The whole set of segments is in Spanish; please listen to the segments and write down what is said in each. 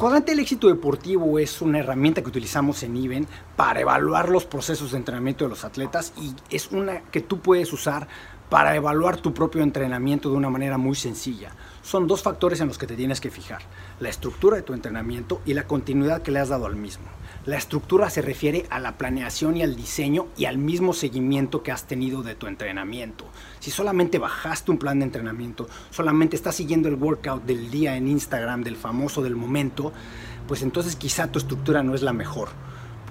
cuadrante del éxito deportivo es una herramienta que utilizamos en IBEN para evaluar los procesos de entrenamiento de los atletas y es una que tú puedes usar para evaluar tu propio entrenamiento de una manera muy sencilla. Son dos factores en los que te tienes que fijar, la estructura de tu entrenamiento y la continuidad que le has dado al mismo. La estructura se refiere a la planeación y al diseño y al mismo seguimiento que has tenido de tu entrenamiento. Si solamente bajaste un plan de entrenamiento, solamente estás siguiendo el workout del día en Instagram, del famoso del momento, pues entonces quizá tu estructura no es la mejor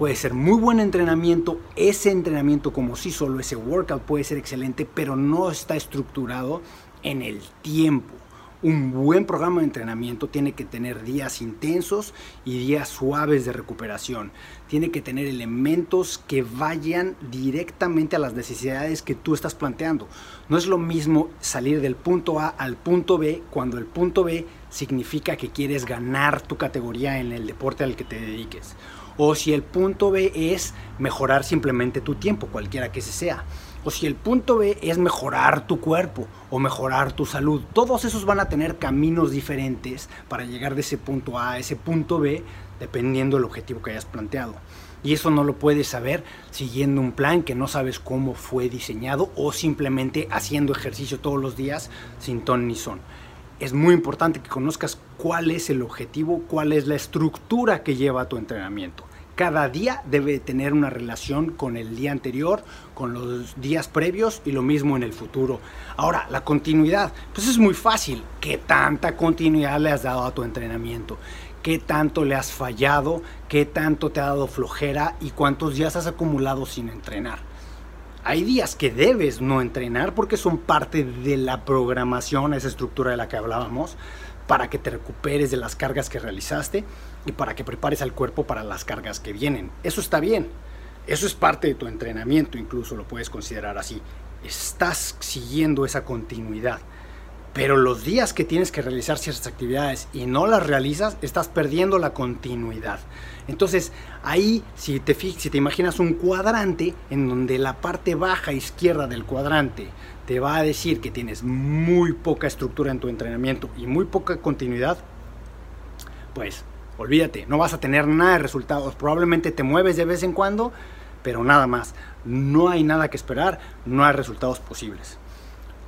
puede ser muy buen entrenamiento, ese entrenamiento como si solo ese workout puede ser excelente, pero no está estructurado en el tiempo. Un buen programa de entrenamiento tiene que tener días intensos y días suaves de recuperación. Tiene que tener elementos que vayan directamente a las necesidades que tú estás planteando. No es lo mismo salir del punto A al punto B cuando el punto B significa que quieres ganar tu categoría en el deporte al que te dediques o si el punto B es mejorar simplemente tu tiempo, cualquiera que ese sea. O si el punto B es mejorar tu cuerpo o mejorar tu salud. Todos esos van a tener caminos diferentes para llegar de ese punto A a ese punto B, dependiendo del objetivo que hayas planteado. Y eso no lo puedes saber siguiendo un plan que no sabes cómo fue diseñado o simplemente haciendo ejercicio todos los días sin ton ni son es muy importante que conozcas cuál es el objetivo, cuál es la estructura que lleva tu entrenamiento cada día debe tener una relación con el día anterior, con los días previos y lo mismo en el futuro. Ahora, la continuidad, pues es muy fácil. ¿Qué tanta continuidad le has dado a tu entrenamiento? ¿Qué tanto le has fallado? ¿Qué tanto te ha dado flojera? ¿Y cuántos días has acumulado sin entrenar? Hay días que debes no entrenar porque son parte de la programación, esa estructura de la que hablábamos, para que te recuperes de las cargas que realizaste y para que prepares al cuerpo para las cargas que vienen. Eso está bien. Eso es parte de tu entrenamiento, incluso lo puedes considerar así. Estás siguiendo esa continuidad. Pero los días que tienes que realizar ciertas actividades y no las realizas, estás perdiendo la continuidad. Entonces, ahí, si te, si te imaginas un cuadrante en donde la parte baja izquierda del cuadrante te va a decir que tienes muy poca estructura en tu entrenamiento y muy poca continuidad, pues olvídate, no vas a tener nada de resultados. Probablemente te mueves de vez en cuando, pero nada más. No hay nada que esperar, no hay resultados posibles.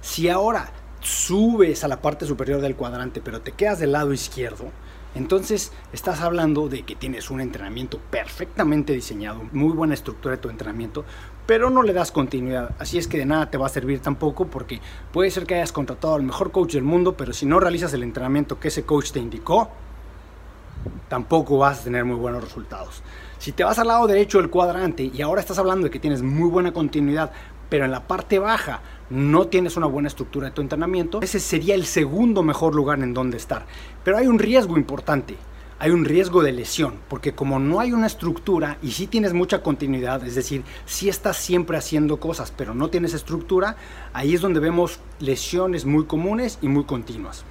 Si ahora subes a la parte superior del cuadrante, pero te quedas del lado izquierdo, entonces estás hablando de que tienes un entrenamiento perfectamente diseñado, muy buena estructura de tu entrenamiento, pero no le das continuidad. Así es que de nada te va a servir tampoco porque puede ser que hayas contratado al mejor coach del mundo, pero si no realizas el entrenamiento que ese coach te indicó, tampoco vas a tener muy buenos resultados. Si te vas al lado derecho del cuadrante y ahora estás hablando de que tienes muy buena continuidad, pero en la parte baja no tienes una buena estructura de tu entrenamiento, ese sería el segundo mejor lugar en donde estar. Pero hay un riesgo importante, hay un riesgo de lesión, porque como no hay una estructura y si tienes mucha continuidad, es decir, si estás siempre haciendo cosas, pero no tienes estructura, ahí es donde vemos lesiones muy comunes y muy continuas.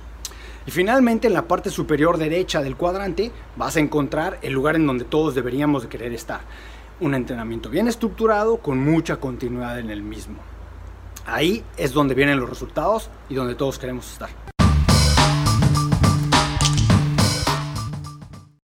Y finalmente en la parte superior derecha del cuadrante vas a encontrar el lugar en donde todos deberíamos de querer estar. Un entrenamiento bien estructurado con mucha continuidad en el mismo. Ahí es donde vienen los resultados y donde todos queremos estar.